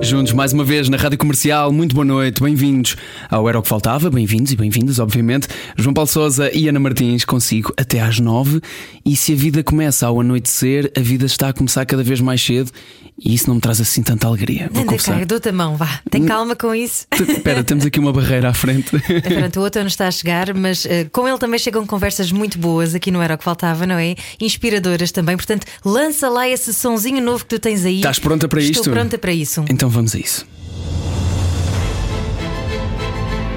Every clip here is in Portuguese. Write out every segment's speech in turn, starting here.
Juntos mais uma vez na Rádio Comercial, muito boa noite, bem-vindos ao Era o que Faltava, bem-vindos e bem-vindas, obviamente. João Paulo Souza e Ana Martins consigo até às nove. E se a vida começa ao anoitecer, a vida está a começar cada vez mais cedo e isso não me traz assim tanta alegria. Anda cá, eu dou-te a mão, vá. Tem calma com isso. Espera, temos aqui uma barreira à frente. Pronto, o outono está a chegar, mas eh, com ele também chegam conversas muito boas. Aqui não era o que faltava, não é? Inspiradoras também. Portanto, lança lá esse sonzinho novo que tu tens aí. Estás pronta para Estou isto? pronta para isso. Então vamos a isso.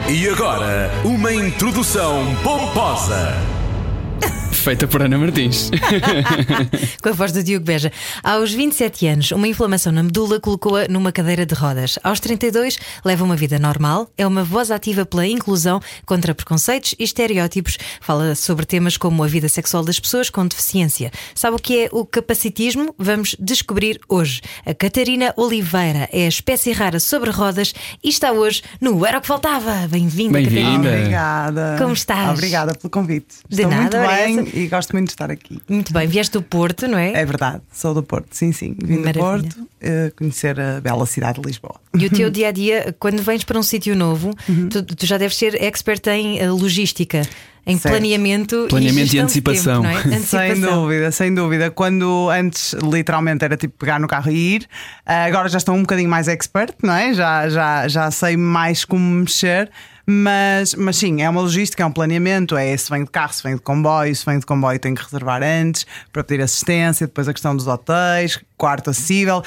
E agora, uma introdução pomposa. Feita por Ana Martins. Com a voz do Diogo Beja. Aos 27 anos, uma inflamação na medula colocou-a numa cadeira de rodas. Aos 32, leva uma vida normal, é uma voz ativa pela inclusão contra preconceitos e estereótipos. Fala sobre temas como a vida sexual das pessoas com deficiência. Sabe o que é o capacitismo? Vamos descobrir hoje. A Catarina Oliveira é a espécie rara sobre rodas e está hoje no Era o que Faltava. Bem-vinda, Bem-vinda. Catarina. Obrigada. Como estás? Obrigada pelo convite. De Estou nada, muito bem. E gosto muito de estar aqui. Muito bem, vieste do Porto, não é? É verdade, sou do Porto, sim, sim. Vim do Maravilha. Porto eh, conhecer a bela cidade de Lisboa. E o teu dia a dia, quando vens para um sítio novo, Uhum. tu, tu já deves ser expert em eh, logística, em Certo. planeamento, Planeamento e de antecipação. tempo, não é? Sem Antecipação. dúvida, sem dúvida. Quando antes literalmente era tipo pegar no carro e ir, ah, agora já estou um bocadinho mais expert, não é? Já, já, já sei mais como mexer. Mas, mas sim, é uma logística, é um planeamento. É se vem de carro, se vem de comboio, se vem de comboio tem que reservar antes para pedir assistência. Depois a questão dos hotéis, quarto acessível.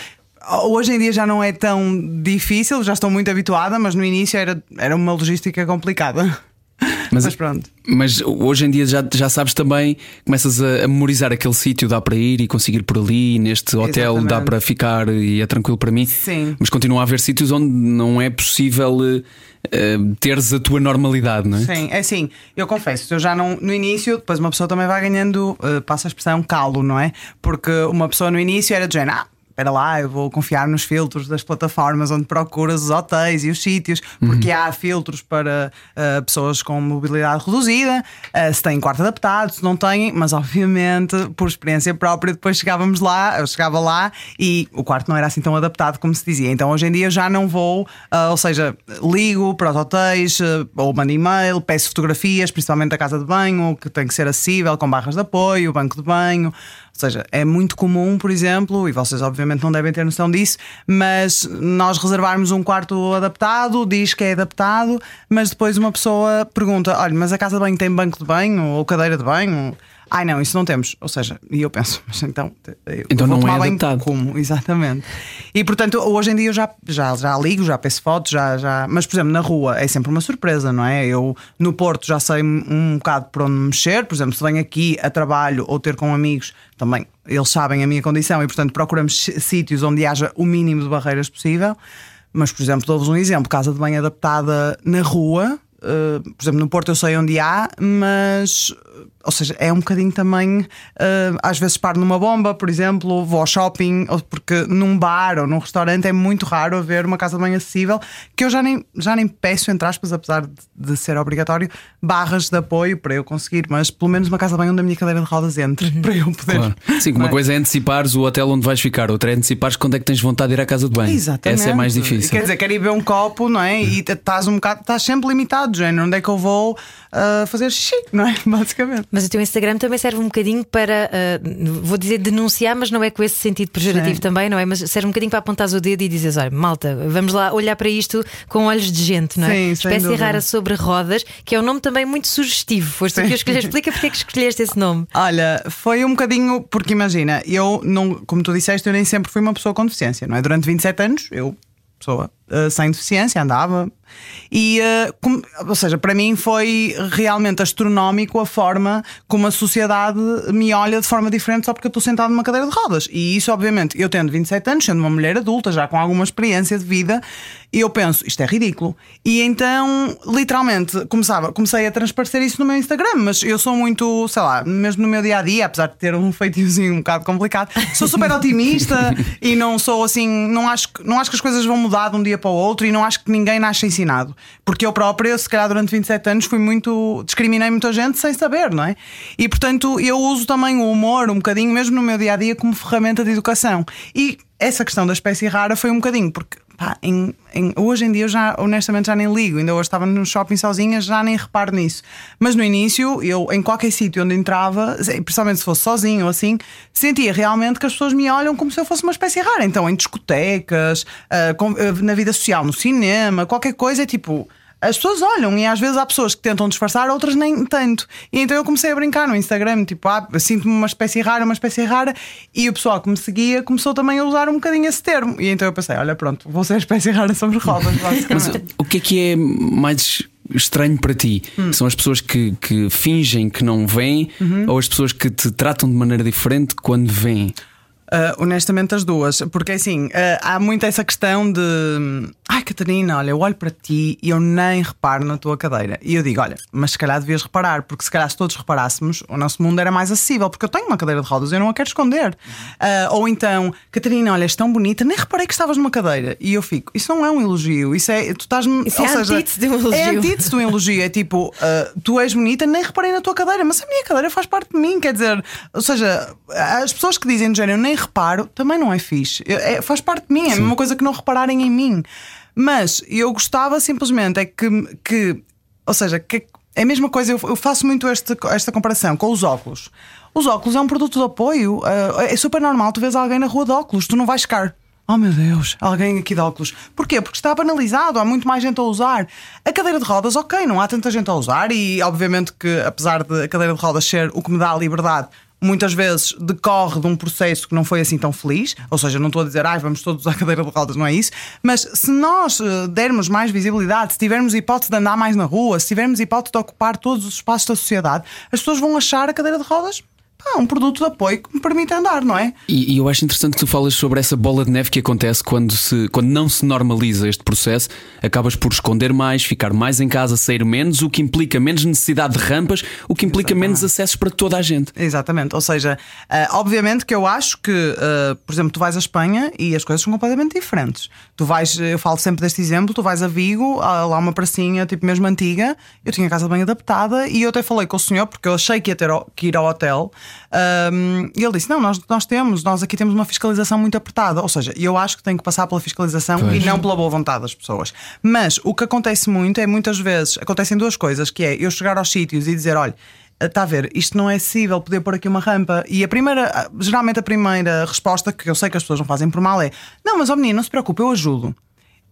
Hoje em dia já não é tão difícil, já estou muito habituada, mas no início era, era uma logística complicada. Mas, Mas pronto. mas hoje em dia já, já sabes também, começas a, a memorizar aquele sítio, dá para ir e conseguir por ali, neste hotel dá Exatamente. para ficar e é tranquilo para mim. Sim. Mas continua a haver sítios onde não é possível eh, teres a tua normalidade, não é? Sim, é assim, eu confesso, eu já não. No início, depois uma pessoa também vai ganhando, uh, passa a expressão, calo, não é? Porque uma pessoa no início era de género, ah, espera lá, eu vou confiar nos filtros das plataformas onde procuras os hotéis e os sítios, porque há filtros para uh, pessoas com mobilidade reduzida, uh, se têm quarto adaptado, se não têm, mas obviamente, por experiência própria, depois chegávamos lá, eu chegava lá e o quarto não era assim tão adaptado como se dizia. Então hoje em dia já não vou, uh, ou seja, ligo para os hotéis, ou mando e-mail, peço fotografias, principalmente da casa de banho, que tem que ser acessível, com barras de apoio, banco de banho. Seja, é muito comum, por exemplo, e vocês obviamente não devem ter noção disso, mas nós reservarmos um quarto adaptado, diz que é adaptado, mas depois uma pessoa pergunta: olha, mas a casa de banho tem banco de banho ou cadeira de banho? Ai não, isso não temos. Ou seja, e eu penso, mas então. eu Então não é adaptado. Como? Exatamente. E portanto, hoje em dia eu já, já, já ligo, já peço fotos, já, já. Mas, por exemplo, na rua é sempre uma surpresa, não é? Eu no Porto já sei um bocado por onde mexer, por exemplo, se venho aqui a trabalho ou ter com amigos, também eles sabem a minha condição e, portanto, procuramos sí- sítios onde haja o mínimo de barreiras possível. Mas, por exemplo, dou-vos um exemplo: casa de banho adaptada na rua. Uh, por exemplo, no Porto eu sei onde há, mas, ou seja, é um bocadinho também. uh, às vezes paro numa bomba, por exemplo, vou ao shopping, ou porque num bar ou num restaurante é muito raro haver uma casa de banho acessível, que eu já nem, já nem peço, entre aspas, apesar de, de ser obrigatório, barras de apoio para eu conseguir, mas pelo menos uma casa de banho onde a minha cadeira de rodas entre, para eu poder. Claro. Sim, uma é? coisa é antecipares o hotel onde vais ficar, outra é antecipares quando é que tens vontade de ir à casa de banho. Exatamente. Essa é mais difícil. Quer dizer, quero ir beber um copo, não é? E estás um bocado, estás sempre limitado, género. Onde é que eu vou ah, fazer xixi, não é? Basicamente. Mas o teu Instagram também serve um bocadinho para, eh, vou dizer denunciar, mas não é com esse sentido pejorativo Sim. também, não é? Mas serve um bocadinho para apontar o dedo e dizeres: olha, malta, vamos lá olhar para isto com olhos de gente, não é? Sim, Espécie rara sobre rodas, que é um nome também muito sugestivo. Foste tu que o escolheste. Explica porque é que escolheste esse nome. Olha, foi um bocadinho, porque imagina, eu não, como tu disseste, eu nem sempre fui uma pessoa com deficiência, não é? Durante 27 anos, eu, pessoa ah, sem deficiência, andava E, uh, com, ou seja, para mim foi realmente astronómico a forma como a sociedade me olha de forma diferente só porque eu estou sentado numa cadeira de rodas. E isso, obviamente, eu tendo 27 anos, sendo uma mulher adulta, já com alguma experiência de vida, eu penso, isto é ridículo. E então, literalmente, começava, comecei a transparecer isso no meu Instagram, mas eu sou muito, sei lá, mesmo no meu dia a dia, apesar de ter um feitiozinho um bocado complicado, sou super otimista e não sou assim, não acho, não acho que as coisas vão mudar de um dia para o outro e não acho que ninguém nasce ensinado. Porque eu própria, se calhar durante 27 anos, fui muito. discriminei muita gente sem saber, não é? E portanto, eu uso também o humor um bocadinho, mesmo no meu dia a dia, como ferramenta de educação. E essa questão da espécie rara foi um bocadinho, porque Pá, em, em, hoje em dia eu já honestamente já nem ligo. Ainda hoje estava no shopping sozinha, já nem reparo nisso. Mas no início, eu em qualquer sítio onde entrava, principalmente se fosse sozinho ou assim, sentia realmente que as pessoas me olham como se eu fosse uma espécie rara. Então, em discotecas, com, uh, na vida social, no cinema, qualquer coisa, é tipo as pessoas olham e às vezes há pessoas que tentam disfarçar, outras nem tanto. E então eu comecei a brincar no Instagram, tipo, ah, sinto-me uma espécie rara, uma espécie rara, e o pessoal que me seguia começou também a usar um bocadinho esse termo. E então eu pensei, olha, pronto, vou ser a espécie rara sobre rodas, Mas o que é que é mais estranho para ti? Hum. São as pessoas que, que fingem que não vêm uhum. ou as pessoas que te tratam de maneira diferente quando vêm? Uh, honestamente, as duas, porque assim, uh, há muito essa questão de ai Catarina, olha, eu olho para ti e eu nem reparo na tua cadeira. E eu digo, olha, mas se calhar devias reparar, porque se calhar se todos reparássemos, o nosso mundo era mais acessível, porque eu tenho uma cadeira de rodas e eu não a quero esconder. Uh, ou então, Catarina, olha, és tão bonita, nem reparei que estavas numa cadeira. E eu fico, isso não é um elogio, isso é, tu estás Isso ou é seja, antítese de um elogio. É antítese de um elogio, é tipo, tu és bonita, nem reparei na tua cadeira, mas a minha cadeira faz parte de mim, quer dizer, ou seja, as pessoas que dizem de género, nem reparo, também não é fixe. É, faz parte de mim, é a mesma coisa que não repararem em mim. Mas eu gostava simplesmente é que, que ou seja, que é a mesma coisa, eu, eu faço muito este, esta comparação com os óculos. Os óculos é um produto de apoio. Uh, é super normal tu vês alguém na rua de óculos, tu não vais ficar. Oh meu Deus, alguém aqui de óculos. Porquê? Porque está banalizado, há muito mais gente a usar. A cadeira de rodas, ok, não há tanta gente a usar, e obviamente que, apesar de a cadeira de rodas ser o que me dá a liberdade, muitas vezes decorre de um processo que não foi assim tão feliz, ou seja, não estou a dizer, ah, vamos todos à cadeira de rodas, não é isso, mas se nós eh, dermos mais visibilidade, se tivermos hipótese de andar mais na rua, se tivermos hipótese de ocupar todos os espaços da sociedade, as pessoas vão achar a cadeira de rodas ah, um produto de apoio que me permite andar, não é? E, e, eu acho interessante que tu falas sobre essa bola de neve que acontece quando, se, quando não se normaliza este processo, acabas por esconder mais, ficar mais em casa, sair menos, o que implica menos necessidade de rampas, o que implica Exatamente. menos acessos para toda a gente. Exatamente, ou seja, uh, obviamente que eu acho que, uh, por exemplo, tu vais à Espanha e as coisas são completamente diferentes. Tu vais, eu falo sempre deste exemplo, tu vais a Vigo, lá uma pracinha tipo mesmo antiga, eu tinha a casa bem adaptada e eu até falei com o senhor porque eu achei que ia ter que ir ao hotel. Um, e ele disse: Não, nós, nós temos, nós aqui temos uma fiscalização muito apertada. Ou seja, eu acho que tenho que passar pela fiscalização pois. e não pela boa vontade das pessoas. Mas o que acontece muito é muitas vezes acontecem duas coisas: que é eu chegar aos sítios e dizer, olha. Está a ver, isto não é acessível poder pôr aqui uma rampa. E a primeira, geralmente a primeira resposta que eu sei que as pessoas não fazem por mal é: Não, mas ó menino, não se preocupe, eu ajudo.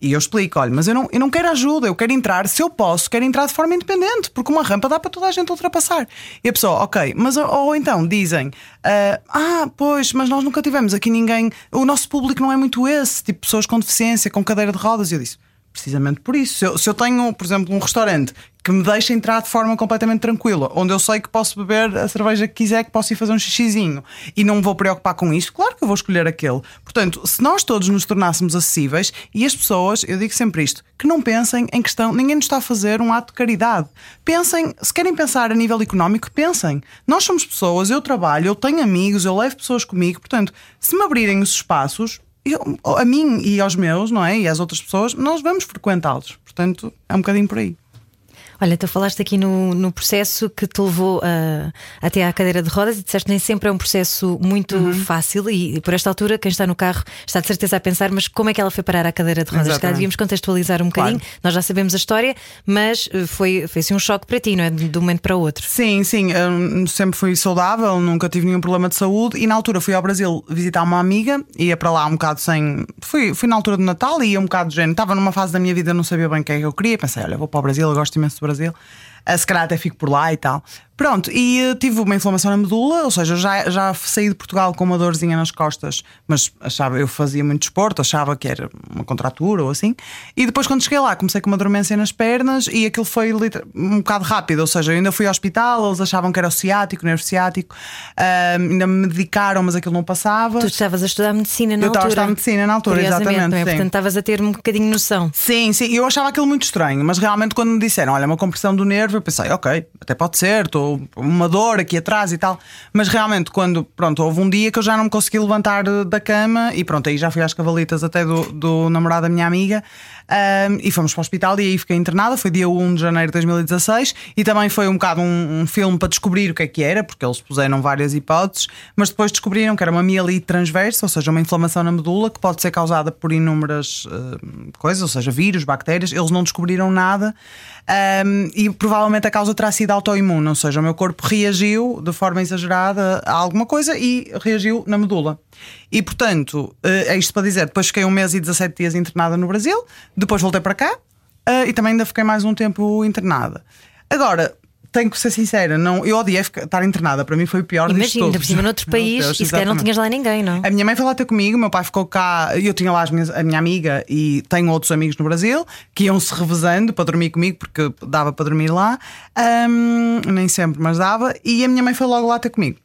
E eu explico: olha, mas eu não, eu não quero ajuda, eu quero entrar, se eu posso, quero entrar de forma independente, porque uma rampa dá para toda a gente ultrapassar. E a pessoa, ok, mas ou, ou então dizem: uh, ah, pois, mas nós nunca tivemos aqui ninguém, o nosso público não é muito esse, tipo pessoas com deficiência, com cadeira de rodas. E eu disse: precisamente por isso. Se eu, se eu, tenho, por exemplo, um restaurante que me deixa entrar de forma completamente tranquila, onde eu sei que posso beber a cerveja que quiser, que posso ir fazer um xixizinho e não me vou preocupar com isto, claro que eu vou escolher aquele. Portanto, se nós todos nos tornássemos acessíveis e as pessoas, eu digo sempre isto, que não pensem em questão, ninguém nos está a fazer um ato de caridade. Pensem, se querem pensar a nível económico, pensem. Nós somos pessoas, eu trabalho, eu tenho amigos, eu levo pessoas comigo, portanto, se me abrirem os espaços, eu, a mim e aos meus, não é? E às outras pessoas, nós vamos frequentá-los. Portanto, é um bocadinho por aí. Olha, tu falaste aqui no, no processo que te levou uh, até à cadeira de rodas e disseste que nem sempre é um processo muito uhum. fácil e, por esta altura quem está no carro está de certeza a pensar, mas como é que ela foi parar à cadeira de rodas? Exatamente. devíamos contextualizar um bocadinho. Claro. Nós já sabemos a história, mas uh, foi, foi assim um choque para ti, não é? De um momento para o outro. Sim, sim. Eu sempre fui saudável, nunca tive nenhum problema de saúde e na altura fui ao Brasil visitar uma amiga, ia para lá um bocado sem. Fui, fui na altura do Natal e ia um bocado de género. Estava numa fase da minha vida, não sabia bem o que é que eu queria. Pensei, olha, vou para o Brasil, eu gosto imenso do Brasil. Uh, se calhar até fico por lá e tal. Pronto, e uh, tive uma inflamação na medula, ou seja, já, já saí de Portugal com uma dorzinha nas costas, mas achava, eu fazia muito desporto, achava que era uma contratura ou assim. E depois, quando cheguei lá, comecei com uma dormência nas pernas e aquilo foi um bocado rápido, ou seja, eu ainda fui ao hospital, eles achavam que era o ciático, nervo ciático, ainda me medicaram, mas aquilo não passava. Tu estavas a estudar medicina na eu altura. Eu estava a estudar medicina na altura, exatamente. É? Portanto, estavas a ter um bocadinho noção. Sim, sim, eu achava aquilo muito estranho, mas realmente quando me disseram, olha, uma compressão do nervo, eu pensei, ok, até pode ser, estou uma dor aqui atrás e tal. Mas realmente, quando pronto, houve um dia que eu já não me consegui levantar da cama e pronto, aí já fui às cavalitas até do, do namorado da minha amiga um, e fomos para o hospital e aí fiquei internada. Foi dia 1 de janeiro de 2016 e também foi um bocado um, um filme para descobrir o que é que era, porque eles puseram várias hipóteses, mas depois descobriram que era uma mielite transversa, ou seja, uma inflamação na medula que pode ser causada por inúmeras uh, coisas, ou seja, vírus, bactérias. Eles não descobriram nada um, e provavelmente a causa terá sido autoimune, ou seja, o meu corpo reagiu de forma exagerada a alguma coisa e reagiu na medula. E portanto, é isto para dizer: depois fiquei um mês e 17 dias internada no Brasil, depois voltei para cá uh, e também ainda fiquei mais um tempo internada. Agora, tenho que ser sincera, não, eu odiei estar internada, para mim foi o pior Imagina, por cima noutro país Deus, e sequer não tinhas lá ninguém, não? A minha mãe foi lá ter comigo, meu pai ficou cá, eu tinha lá minhas, a minha amiga e tenho outros amigos no Brasil que iam se revezando para dormir comigo, porque dava para dormir lá, um, nem sempre, mas dava, e a minha mãe foi logo lá ter comigo.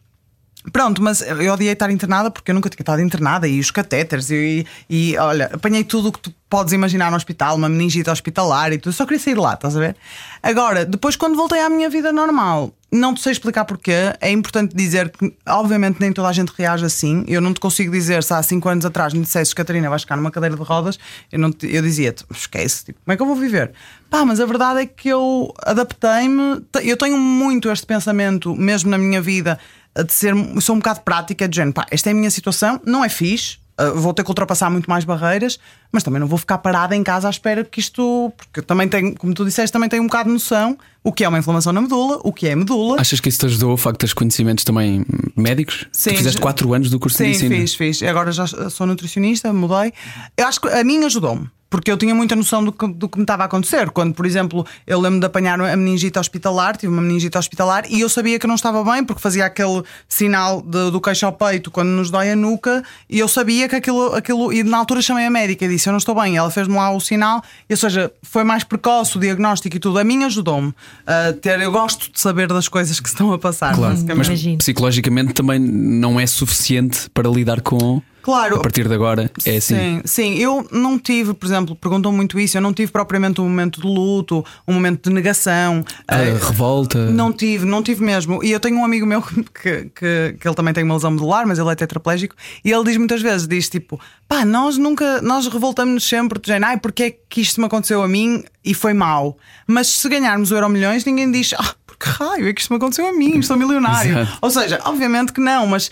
Pronto, mas eu odiei estar internada porque eu nunca tinha estado internada e os catéteres e, e olha, apanhei tudo o que tu podes imaginar no hospital, uma meningite hospitalar e tudo, só queria sair de lá, estás a ver? Agora, depois quando voltei à minha vida normal, não te sei explicar porquê, é importante dizer que, obviamente, nem toda a gente reage assim. Eu não te consigo dizer se há 5 anos atrás me dissesses, Catarina, vais ficar numa cadeira de rodas, eu, não eu dizia-te, esquece, tipo, como é que eu vou viver? Pá, mas a verdade é que eu adaptei-me, eu tenho muito este pensamento, mesmo na minha vida, de ser, sou um bocado prática, de género, pá, esta é a minha situação, não é fixe, Uh, vou ter que ultrapassar muito mais barreiras, mas também não vou ficar parada em casa à espera que isto. Porque eu também tenho, como tu disseste, também tenho um bocado de noção o que é uma inflamação na medula, o que é medula. Achas que isso te ajudou o facto de teres conhecimentos também médicos? Sim. Tu fizeste 4 anos do curso sim, de medicina? Sim, fiz, fiz. Agora já sou nutricionista, mudei. Eu acho que a mim ajudou-me porque eu tinha muita noção do que, do que me estava a acontecer. Quando, por exemplo, eu lembro de apanhar a meningite hospitalar, tive uma meningite hospitalar e eu sabia que não estava bem porque fazia aquele sinal de, do queixo ao peito quando nos dói a nuca e eu sabia que aquilo, aquilo. E na altura chamei a médica e disse: Eu não estou bem. Ela fez-me lá o sinal, ou seja, foi mais precoce o diagnóstico e tudo. A mim ajudou-me a ter. Eu gosto de saber das coisas que estão a passar. Claro, mas psicologicamente também não é suficiente para lidar com. Claro. A partir de agora é assim. Sim, sim. Eu não tive, por exemplo, perguntam muito isso, eu não tive propriamente um momento de luto, um momento de negação. A uh, revolta. Não tive, não tive mesmo. E eu tenho um amigo meu que, que, que, ele também tem uma lesão medular, mas ele é tetraplégico, e ele diz muitas vezes: diz tipo, pá, nós nunca, nós revoltamos-nos sempre, de ai, porque é que isto me aconteceu a mim e foi mal. Mas se ganharmos o Euro Milhões, ninguém diz, ah, que raio é que isto me aconteceu a mim? Estou milionário. Exato. Ou seja, obviamente que não, mas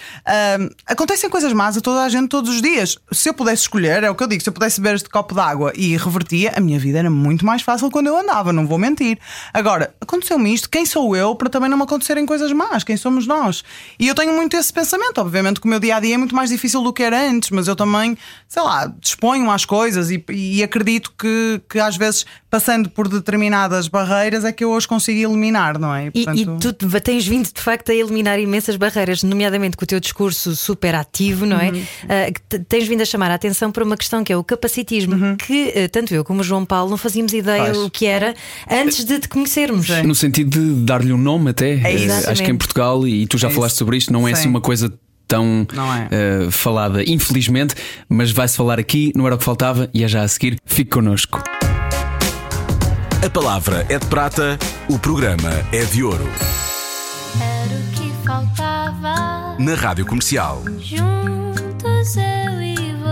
acontecem coisas más a toda a gente todos os dias. Se eu pudesse escolher, é o que eu digo, se eu pudesse beber este copo d'água e revertia, a minha vida era muito mais fácil quando eu andava, não vou mentir. Agora, aconteceu-me isto, quem sou eu para também não me acontecerem coisas más? Quem somos nós? E eu tenho muito esse pensamento. Obviamente que o meu dia a dia é muito mais difícil do que era antes, mas eu também, sei lá, disponho às coisas e, e acredito que, que às vezes passando por determinadas barreiras é que eu hoje consigo eliminar, não é? E, portanto... e, tu tens vindo de facto a eliminar imensas barreiras, nomeadamente com o teu discurso super ativo, não é? Uhum. Uh, tens vindo a chamar a atenção para uma questão que é o capacitismo, uhum. que uh, tanto eu como o João Paulo não fazíamos ideia Faz. o que era antes de te conhecermos. Sim. No sentido de dar-lhe um nome até. É Acho que em Portugal, e tu já é falaste sobre isto, não é assim uma coisa tão é. uh, falada, infelizmente, mas vai-se falar aqui, não era o que faltava e é já a seguir. Fique connosco. A palavra é de prata, o programa é de ouro. Era o que faltava. Na Rádio Comercial. Juntos eu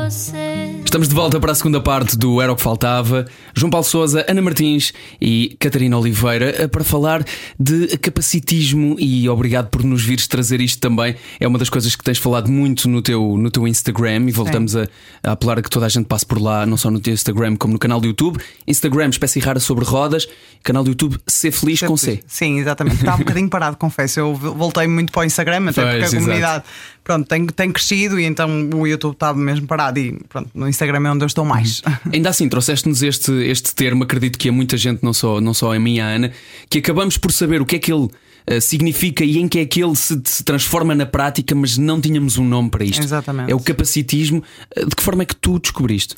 você. Estamos de volta para a segunda parte do Era o que Faltava. João Paulo Souza, Ana Martins e Catarina Oliveira eh, para falar de capacitismo e obrigado por nos vires trazer isto também. É uma das coisas que tens falado muito no teu, no teu Instagram e voltamos a, a, apelar a que toda a gente passe por lá, não só no teu Instagram como no canal do YouTube. Instagram, espécie rara sobre rodas, canal do YouTube Ser Feliz Ser com C. Sim, exatamente. Está um bocadinho parado, confesso. Eu voltei muito para o Instagram, até pois, porque a comunidade pronto, tem, tem crescido e então o YouTube estava mesmo parado e pronto, no Instagram é onde eu estou mais. Ainda assim, trouxeste-nos este, este termo, acredito que é muita gente, não só, não só a mim e a Ana, que acabamos por saber o que é que ele uh, significa e em que é que ele se, se, transforma na prática, mas não tínhamos um nome para isto. Exatamente. É o capacitismo. Uh, de que forma é que tu descobriste?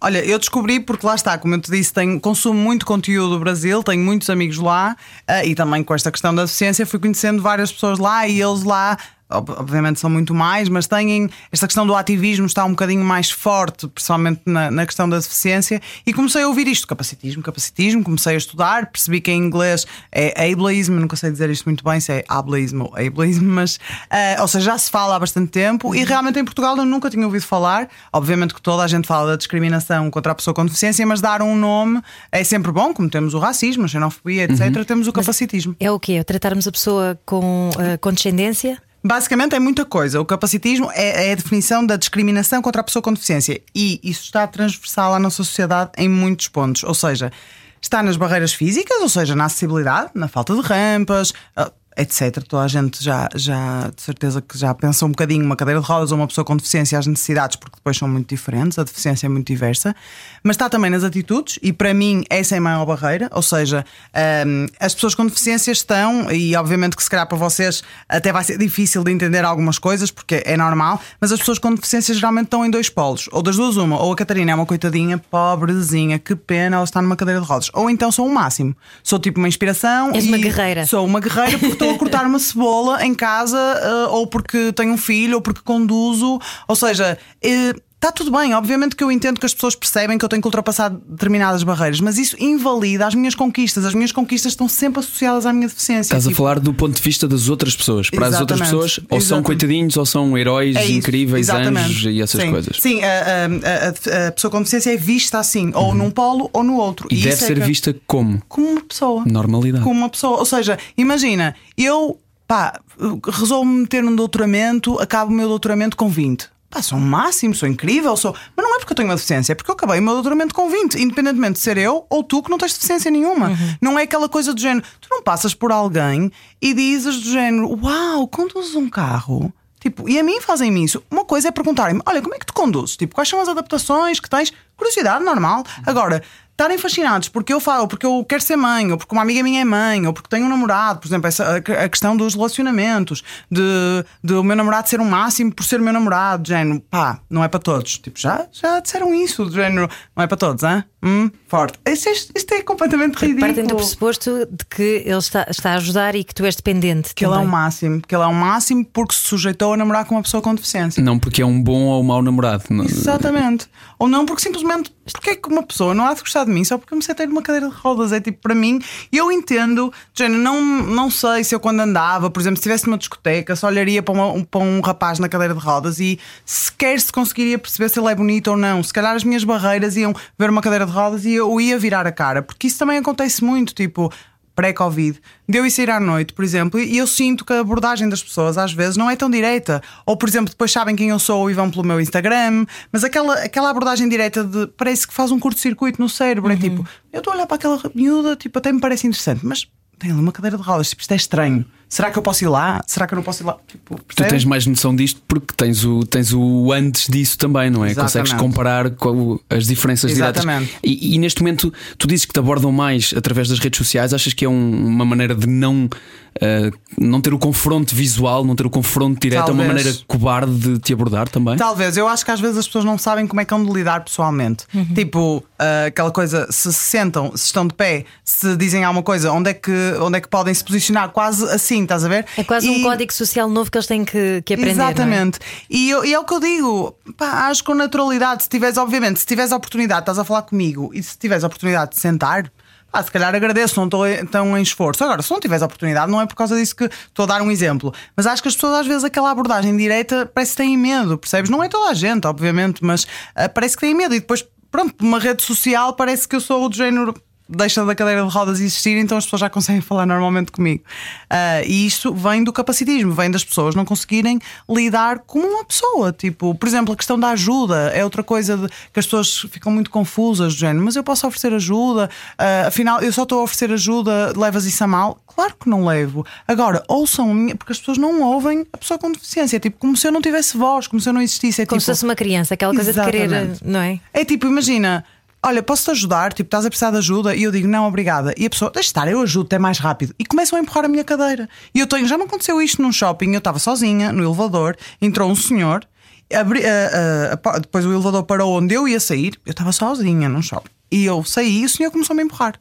Olha, eu descobri porque lá está, como eu te disse, tenho, consumo muito conteúdo do Brasil, tenho muitos amigos lá uh, e também com esta questão da deficiência fui conhecendo várias pessoas lá e eles lá obviamente são muito mais, mas têm esta questão do ativismo está um bocadinho mais forte, principalmente na, na, questão da deficiência, e comecei a ouvir isto: capacitismo, capacitismo, comecei a estudar, percebi que em inglês é ableism, nunca sei dizer isto muito bem, se é ableism ou ableism, mas uh, ou seja, já se fala há bastante tempo, e realmente em Portugal eu nunca tinha ouvido falar. Obviamente que toda a gente fala da discriminação contra a pessoa com deficiência, mas dar um nome é sempre bom, como temos o racismo, a xenofobia, etc., uhum. temos o capacitismo. Mas é o quê? É tratarmos a pessoa com uh, condescendência? Basicamente é muita coisa. O capacitismo é, é, a definição da discriminação contra a pessoa com deficiência e isso está transversal à nossa sociedade em muitos pontos. Ou seja, está nas barreiras físicas, ou seja, na acessibilidade, na falta de rampas, ah, etc. Toda a gente já, já, de certeza que já pensa um bocadinho uma cadeira de rodas ou uma pessoa com deficiência às necessidades, porque depois são muito diferentes, a deficiência é muito diversa, mas está também nas atitudes, e para mim essa é a maior barreira, ou seja, um, as pessoas com deficiência estão, e obviamente que se calhar para vocês até vai ser difícil de entender algumas coisas, porque é normal, mas as pessoas com deficiência geralmente estão em dois polos, ou das duas uma, ou a Catarina é uma coitadinha, pobrezinha, que pena, ela está numa cadeira de rodas, ou então sou o máximo, sou tipo uma inspiração. És uma guerreira. Sou uma guerreira porque estou a cortar uma cebola em casa, uh, ou porque tenho um filho, ou porque conduzo. Ou seja, Está tudo bem, obviamente que eu entendo que as pessoas percebem que eu tenho que ultrapassar determinadas barreiras, mas isso invalida as minhas conquistas. As minhas conquistas estão sempre associadas à minha deficiência. Estás tipo... a falar do ponto de vista das outras pessoas. Para Exatamente. as outras pessoas, ou Exatamente. são coitadinhos, ou são heróis é incríveis, Exatamente. anjos e essas Sim. coisas. Sim, a, a, a, pessoa com deficiência é vista assim, ou uhum. num polo ou no outro. E, e deve é ser que... vista como? Como uma pessoa. Normalidade. Como uma pessoa. Ou seja, imagina, eu pá, resolvo meter num doutoramento, acabo o meu doutoramento com 20 pá, sou o máximo, sou incrível, sou. Mas não é porque eu tenho uma deficiência, é porque eu acabei o meu doutoramento com 20, independentemente de ser eu ou tu que não tens deficiência nenhuma. Uhum. Não é aquela coisa do género, tu não passas por alguém e dizes do género, uau, conduzes um carro. Tipo, e a mim fazem-me isso. Uma coisa é perguntarem-me: olha, como é que tu conduzes? Tipo, quais são as adaptações que tens? Curiosidade normal. Agora, estarem fascinados porque eu falo, porque eu quero ser mãe, ou porque uma amiga minha é mãe, ou porque tenho um namorado, por exemplo, essa, a, questão dos relacionamentos, de, de o meu namorado ser um máximo por ser o meu namorado, de género, pá, não é para todos. Tipo, já, já disseram isso, de género, não é para todos, hein? Hum, forte. Isto, isto é completamente ridículo. Partem do pressuposto de que ele está, está a ajudar e que tu és dependente. Que também. ele é o máximo, que ele é o máximo porque se sujeitou a namorar com uma pessoa com deficiência. Não porque é um bom ou mau namorado. Exatamente. Ou não porque simplesmente porque é que uma pessoa não há de gostar de mim só porque eu me sentei numa cadeira de rodas. É tipo, para mim, eu entendo, não, não sei se eu quando andava, por exemplo, se estivesse numa discoteca, só olharia para, uma, para um rapaz na cadeira de rodas e sequer se conseguiria perceber se ele é bonito ou não. Se calhar as minhas barreiras iam ver uma cadeira de rodas e eu ia virar a cara, porque isso também acontece muito, tipo pré-Covid, de eu ir sair à noite, por exemplo, e eu sinto que a abordagem das pessoas às vezes não é tão direita. Ou, por exemplo, depois sabem quem eu sou e vão pelo meu Instagram, mas aquela, aquela abordagem direta de parece que faz um curto-circuito no cérebro. É uhum. É tipo, eu estou a olhar para aquela miúda, tipo, até me parece interessante, mas tem ali uma cadeira de rodas, tipo, isto é estranho. Será que eu posso ir lá? Será que eu não posso ir lá? Tipo, tu tens mais noção disto porque tens o, tens o antes disso também, não é? Exatamente. Consegues comparar com as diferenças Exatamente. diretas. E, e, neste momento tu dizes que te abordam mais através das redes sociais. Achas que é um, uma maneira de não, uh, não ter o confronto visual, não ter o confronto direto? Talvez. É uma maneira cobarde de te abordar também? Talvez. Eu acho que às vezes as pessoas não sabem como é que hão de lidar pessoalmente. Uhum. Tipo, uh, aquela coisa, se se sentam, se estão de pé, se dizem alguma coisa, onde é que, onde é que podem se posicionar? Quase assim, estás a ver? É quase e... um código social novo que eles têm que, que aprender. É? Exatamente. É? E, eu, e, é o que eu digo, pá, acho com naturalidade. Se tiveres, obviamente, se tiveres a oportunidade, estás a falar comigo e se tiveres a oportunidade de sentar. Ah, se calhar agradeço, não estou tão em esforço. Agora, se não tiveres a oportunidade, não é por causa disso que estou a dar um exemplo. Mas acho que as pessoas, às vezes, aquela abordagem direta parece que têm medo, percebes? Não é toda a gente, obviamente, mas uh, parece que têm medo. E depois, pronto, uma rede social parece que eu sou do género deixa da cadeira de rodas existir, então as pessoas já conseguem falar normalmente comigo. Uh, e isto vem do capacitismo, vem das pessoas não conseguirem lidar como uma pessoa. Tipo, por exemplo, a questão da ajuda é outra coisa de, que as pessoas ficam muito confusas, do género, mas eu posso oferecer ajuda, uh, afinal, eu só estou a oferecer ajuda, levas isso a mal? Claro que não levo. Agora, ouçam a minha, porque as pessoas não ouvem a pessoa com deficiência. É tipo, como se eu não tivesse voz, como se eu não existisse. É como tipo, se fosse uma criança, aquela coisa Exatamente. de querer, não é? É tipo, imagina olha, posso-te ajudar? Tipo, estás a precisar de ajuda? E eu digo, não, obrigada. E a pessoa, deixa estar, eu ajudo, é mais rápido. E começam a empurrar a minha cadeira. E eu tenho, já me aconteceu isto num shopping, eu estava sozinha, no elevador, entrou um senhor, abri, uh, uh, depois o elevador parou onde eu ia sair, eu estava sozinha num shopping. E eu saí e o senhor começou a me empurrar.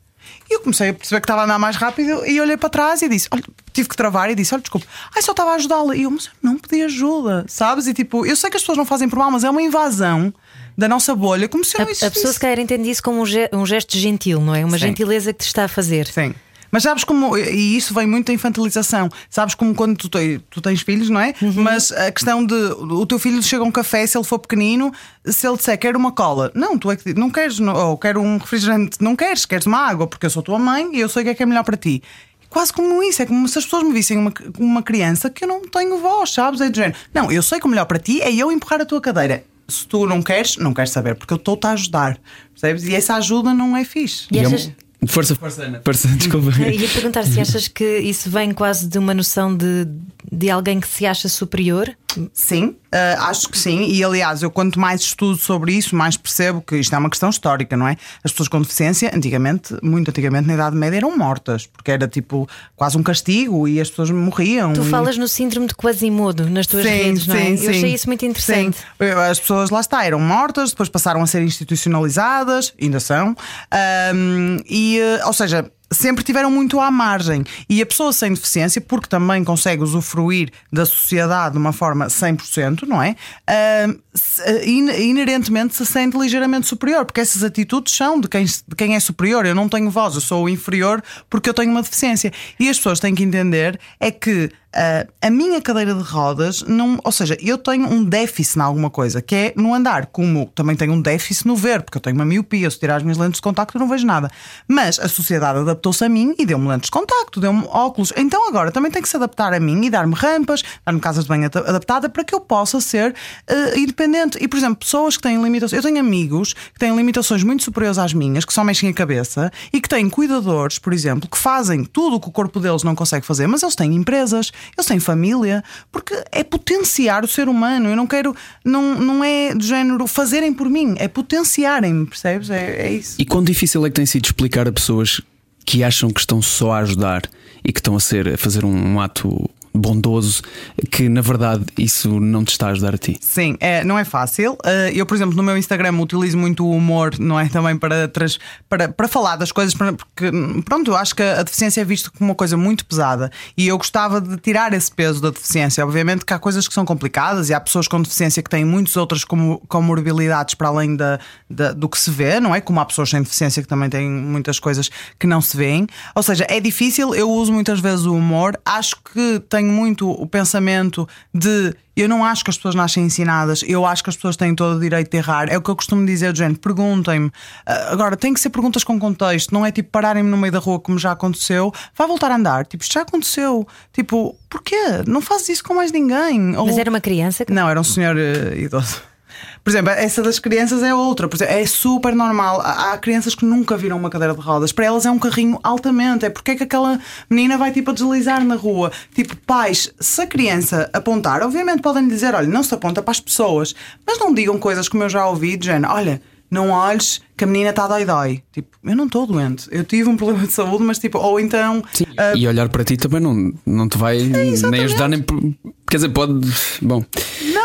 E eu comecei a perceber que estava a andar mais rápido e olhei para trás e disse: olha, tive que travar e disse: olha, desculpa, ai, só estava a ajudá-la. E eu, mas eu não pedi ajuda, sabes? E tipo, eu sei que as pessoas não fazem por mal, mas é uma invasão da nossa bolha, como se A, não a pessoa se calhar entende isso como um, ge- um gesto gentil, não é? Uma Sim. gentileza que te está a fazer. Sim. Mas sabes como, e isso vem muito da infantilização, sabes como quando tu, tu tens filhos, não é? Mas a questão de o teu filho chega a um café, se ele for pequenino, se ele disser quero uma cola, não, tu é que não queres, ou quero um refrigerante, não queres, queres uma água, porque eu sou tua mãe e eu sei o que é que é melhor para ti. Quase como isso, é como se as pessoas me vissem uma, uma criança que eu não tenho voz, sabes? É do género. Não, eu sei que o melhor para ti é eu empurrar a tua cadeira. Se tu não queres, não queres saber, porque eu estou-te a ajudar, percebes? E essa ajuda não é fixe. E é achas- Força, força, força, desculpa. Eu ia perguntar se achas que isso vem quase de uma noção de, de alguém que se acha superior. Sim, eh, acho que sim. E aliás, eu quanto mais estudo sobre isso, mais percebo que isto é uma questão histórica, não é? As pessoas com deficiência, antigamente, muito antigamente, na Idade Média, eram mortas, porque era tipo quase um castigo e as pessoas morriam. Tu E- falas no síndrome de Quasimodo nas tuas Sim, redes, não é? sim, Eu sim. achei isso muito interessante. Sim. As pessoas lá está, eram mortas, depois passaram a ser institucionalizadas, ainda são, Ahm, e, eh, ou seja, sempre tiveram muito à margem. E a pessoa sem deficiência, porque também consegue usufruir da sociedade de uma forma 100%, não é? In- inerentemente se sente ligeiramente superior, porque essas atitudes são de quem, de quem é superior. Eu não tenho voz, eu sou inferior porque eu tenho uma deficiência. E as pessoas têm que entender é que ah, a minha cadeira de rodas, não, ou seja, eu tenho um déficit em alguma coisa, que é no andar, como também tenho um déficit no ver, porque eu tenho uma miopia, se tirar as minhas lentes de contacto eu não vejo nada. Mas a sociedade adaptou-se a mim e deu-me lentes de contacto, deu-me óculos. Então agora também tem que se adaptar a mim e dar-me rampas, dar-me casas de banho adaptada para que eu possa ser ah, independente. E, por exemplo, pessoas que têm limitações, eu tenho amigos que têm limitações muito superiores às minhas, que só mexem a cabeça e que têm cuidadores, por exemplo, que fazem tudo o que o corpo deles não consegue fazer, mas eles têm empresas, eles têm família, porque é potenciar o ser humano. Eu não quero, não, não é do género fazerem por mim, é potenciarem-me, percebes? É, é isso. E quão difícil é que tem sido explicar a pessoas que acham que estão só a ajudar e que estão a ser a fazer um ato bondoso que na verdade isso não te está a ajudar a ti. Sim, é, não é fácil. Uh, eu, por exemplo, no meu Instagram utilizo muito o humor, não é? Também para, para, para falar das coisas, porque, pronto, eu acho que a deficiência é vista como uma coisa muito pesada e eu gostava de tirar esse peso da deficiência. Obviamente que há coisas que são complicadas e há pessoas com deficiência que têm muitas outras como- comorbilidades para além da, da- do que se vê, não é? Como há pessoas sem deficiência que também têm muitas coisas que não se veem. Ou seja, é difícil, eu uso muitas vezes o humor, acho que tenho muito o pensamento de eu não acho que as pessoas nascem ensinadas, eu acho que as pessoas têm todo o direito de errar. É o que eu costumo dizer, género, perguntem-me. Ah, Agora, tem que ser perguntas com contexto, não é tipo pararem-me no meio da rua como já aconteceu, vai voltar a andar. Tipo, isto já aconteceu. Tipo, porquê? Não fazes isso com mais ninguém. Ou- Mas era uma criança que. não, era um senhor eh, idoso. Por exemplo, essa das crianças é outra. Por exemplo, é super normal. Há crianças que nunca viram uma cadeira de rodas. Para elas é um carrinho altamente. É porque é que aquela menina vai tipo a deslizar na rua. Tipo, pais, se a criança apontar, obviamente podem lhe dizer: olha, não se aponta para as pessoas. Mas não digam coisas como eu já ouvi, de género, olha. Não olhes que a menina está dói-dói. Tipo, eu não estou doente. Eu tive um problema de saúde, mas tipo, ou então. ah, E olhar para ti também não, não te vai nem exatamente. ajudar, nem. Quer dizer, pode. Bom.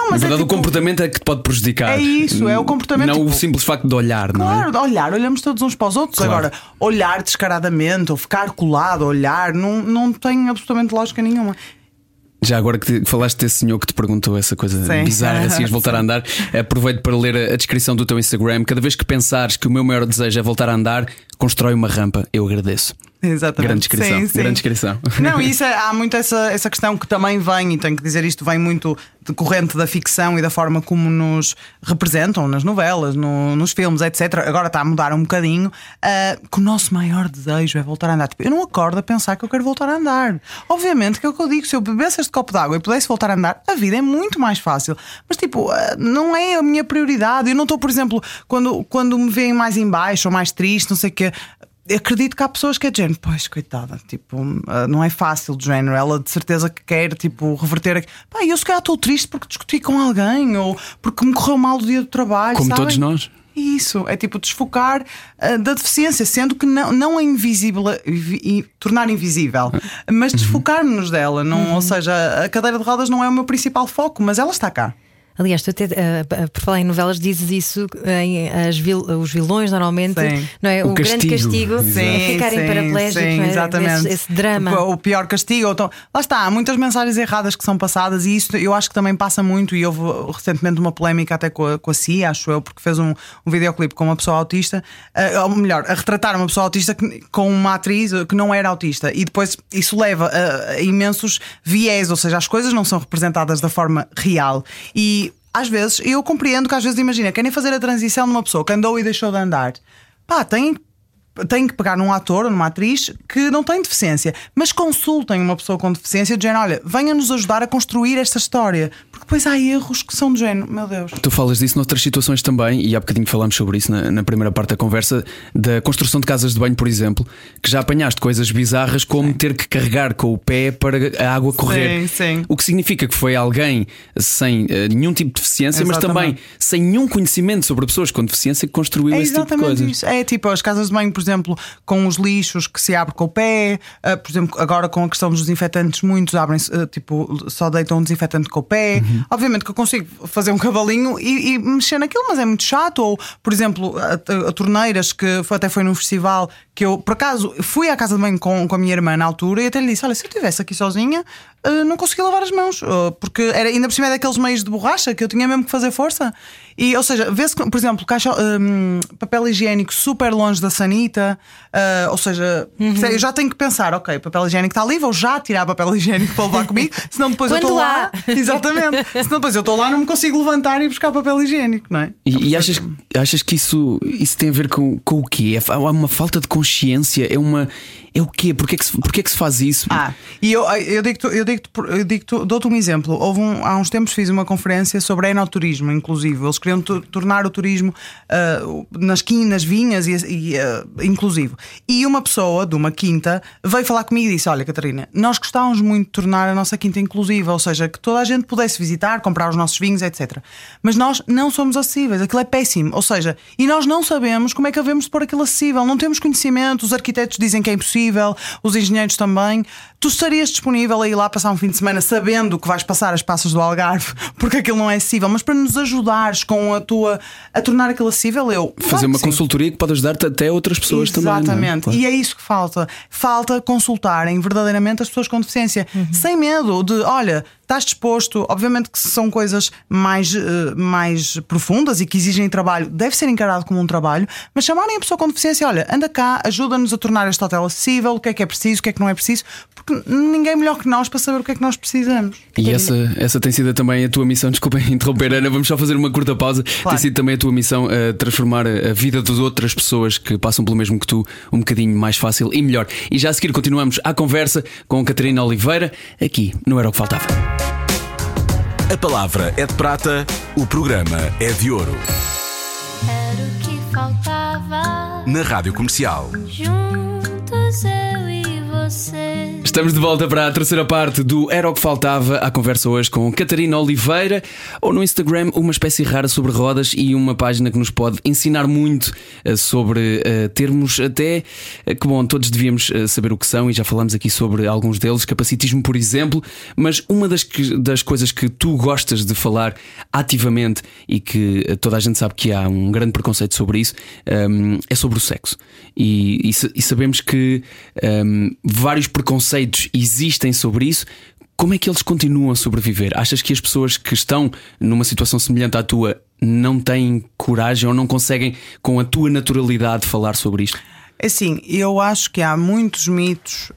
Não, mas Na é verdade, o tipo- comportamento é que te pode prejudicar. É isso, é o comportamento, Não o tipo- simples facto de olhar, não é? Claro, olhar, olhamos todos uns para os outros. Claro. Agora, olhar descaradamente ou ficar colado, olhar, não, não tem absolutamente lógica nenhuma. Já agora que te- falaste desse senhor que te perguntou essa coisa Sim. bizarra, se ias voltar a andar, aproveito para ler a descrição do teu Instagram. Cada vez que pensares que o meu maior desejo é voltar a andar, constrói uma rampa. Eu agradeço. Exatamente. Grande descrição, Sim, sim. grande descrição. Não, isso é- há muito essa, essa questão que também vem, e tenho que dizer isto, vem muito decorrente da ficção e da forma como nos representam nas novelas, no- nos filmes, etc. Agora está a mudar um bocadinho. ah, que o nosso maior desejo é voltar a andar. Tipo, eu não acordo a pensar que eu quero voltar a andar. Obviamente que é o que eu digo, se eu bebesse este copo de água e pudesse voltar a andar, a vida é muito mais fácil. Mas, tipo, ah, não é a minha prioridade. Eu não estou, por exemplo, quando, quando me veem mais em baixo ou mais triste, não sei o quê. Acredito que há pessoas que é de género, pois, coitada, tipo, ah, não é fácil de género. Ela de certeza que quer, tipo, reverter aqui. Pá, eu se calhar estou triste porque discuti com alguém ou porque me correu mal o dia do trabalho. Como sabem? todos nós. Isso, é tipo desfocar uh, da deficiência, sendo que não, não é invisível, e, tornar invisível, mas desfocar-nos dela. Não, uhum. Ou seja, a cadeira de rodas não é o meu principal foco, mas ela está cá. Aliás, tu até, uh, por falar em novelas, dizes isso em as vil, os vilões, normalmente, sim. não é? O, o grande castigo sim, ficarem sim, paraplégicos, sim, é? exatamente. Esse, esse, drama. O, o pior castigo. Então, lá está, há muitas mensagens erradas que são passadas e isso eu acho que também passa muito. E houve recentemente uma polémica até com a, com a CIA, acho eu, porque fez um, um videoclipe com uma pessoa autista, uh, ou melhor, a retratar uma pessoa autista que, com uma atriz que não era autista. E depois isso leva a, a imensos viés, ou seja, as coisas não são representadas da forma real. E às vezes, eu compreendo que às vezes, imagina, querem fazer a transição de uma pessoa que andou e deixou de andar. Pá, tem têm que pegar num ator ou numa atriz que não tem deficiência, mas consultem uma pessoa com deficiência de género, olha, venha-nos ajudar a construir esta história, depois há erros que são do género, meu Deus. Tu falas disso noutras situações também, e há bocadinho falámos sobre isso na, na, primeira parte da conversa, da construção de casas de banho, por exemplo, que já apanhaste coisas bizarras como sim. ter que carregar com o pé para a água correr. Sim, sim. O que significa que foi alguém sem uh, nenhum tipo de deficiência, exatamente. mas também sem nenhum conhecimento sobre pessoas com deficiência que construiu é esse tipo de coisas. Isso. É tipo as casas de banho, por exemplo, com os lixos que se abre com o pé, uh, por exemplo, agora com a questão dos desinfetantes, muitos abrem uh, tipo, só deitam um desinfetante com o pé. Uhum. Obviamente que eu consigo fazer um cavalinho e, e, mexer naquilo, mas é muito chato. Ou, por exemplo, a, a, a torneiras, que foi, até foi num festival que eu, por acaso, fui à casa de banho com, com a minha irmã na altura e até lhe disse: Olha, se eu estivesse aqui sozinha, uh, não conseguia lavar as mãos, uh, porque era ainda por cima é daqueles meios de borracha que eu tinha mesmo que fazer força. E, ou seja, vê-se por exemplo, caixa, um, papel higiênico super longe da sanita, uh, ou seja, uhum. eu já tenho que pensar: ok, papel higiênico está ali, vou já tirar papel higiênico para levar comigo, senão depois Quando eu estou lá. lá. Exatamente, senão depois eu estou lá, não me consigo levantar e buscar papel higiênico, não é? E, e achas, achas que isso, isso tem a ver com, com o quê? Há uma falta de consciência, é uma é o quê? Porquê que se, porquê que se faz isso? Ah, e eu, eu digo-te, eu digo eu digo dou-te um exemplo. Houve um, há uns tempos fiz uma conferência sobre enoturismo, inclusive. Eles queriam tornar o turismo uh, nas quinas, vinhas e, e uh, inclusive. E uma pessoa de uma quinta veio falar comigo e disse: Olha, Catarina, nós gostávamos muito de tornar a nossa quinta inclusiva, ou seja, que toda a gente pudesse visitar, comprar os nossos vinhos, etc. Mas nós não somos acessíveis, aquilo é péssimo. Ou seja, e nós não sabemos como é que havemos de pôr aquilo acessível, não temos conhecimento, os arquitetos dizem que é impossível os engenheiros também. Tu estarias disponível a ir lá passar um fim de semana sabendo que vais passar as passas do Algarve, porque aquilo não é acessível, mas para nos ajudares com a tua a tornar aquilo acessível, eu fazer uma consultoria que pode ajudar-te até outras pessoas Exatamente. também. Exatamente, claro. e é isso que falta. Falta consultarem verdadeiramente as pessoas com deficiência, uhum. sem medo de, olha, estás disposto, obviamente que são coisas mais, uh, mais profundas e que exigem trabalho, deve ser encarado como um trabalho, mas chamarem a pessoa com deficiência, olha, anda cá, ajuda-nos a tornar este hotel acessível, o que é que é preciso, o que é que não é preciso, porque ninguém é melhor que nós para saber o que é que nós precisamos. E essa, essa tem sido também a tua missão, desculpem interromper, Ana, vamos só fazer uma curta pausa. Claro. Tem sido também a tua missão uh, transformar a vida das outras pessoas que passam pelo mesmo que tu um bocadinho mais fácil e melhor. E já a seguir continuamos a conversa com Catarina Oliveira, aqui no Era o que Faltava. A palavra é de prata, o programa é de ouro. Era o que faltava. Na Rádio Comercial. Juntos eu e você. Estamos de volta para a terceira parte do Era o que Faltava, a conversa hoje com Catarina Oliveira, ou no Instagram, uma espécie rara sobre rodas e uma página que nos pode ensinar muito eh, sobre uh, termos até uh, que, bom, todos devíamos saber o que são e já falamos aqui sobre alguns deles, capacitismo, por exemplo, mas uma das, que, das coisas que tu gostas de falar ativamente e que toda a gente sabe que há um grande preconceito sobre isso ehm, é sobre o sexo. E, e, e sabemos que um, ehm, vários preconceitos existem sobre isso, como é que eles continuam a sobreviver? Achas que as pessoas que estão numa situação semelhante à tua não têm coragem ou não conseguem, com a tua naturalidade, falar sobre isto? É assim, eu acho que há muitos mitos